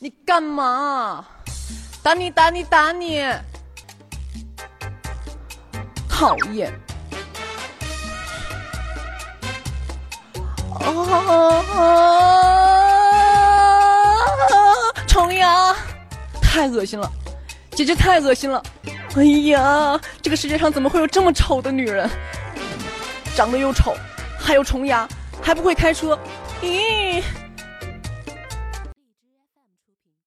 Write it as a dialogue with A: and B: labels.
A: 你干嘛？打你打你打你！讨厌！哦，重阳，太恶心了，简直太恶心了！哎呀，这个世界上怎么会有这么丑的女人？长得又丑，还有重牙，还不会开车？咦？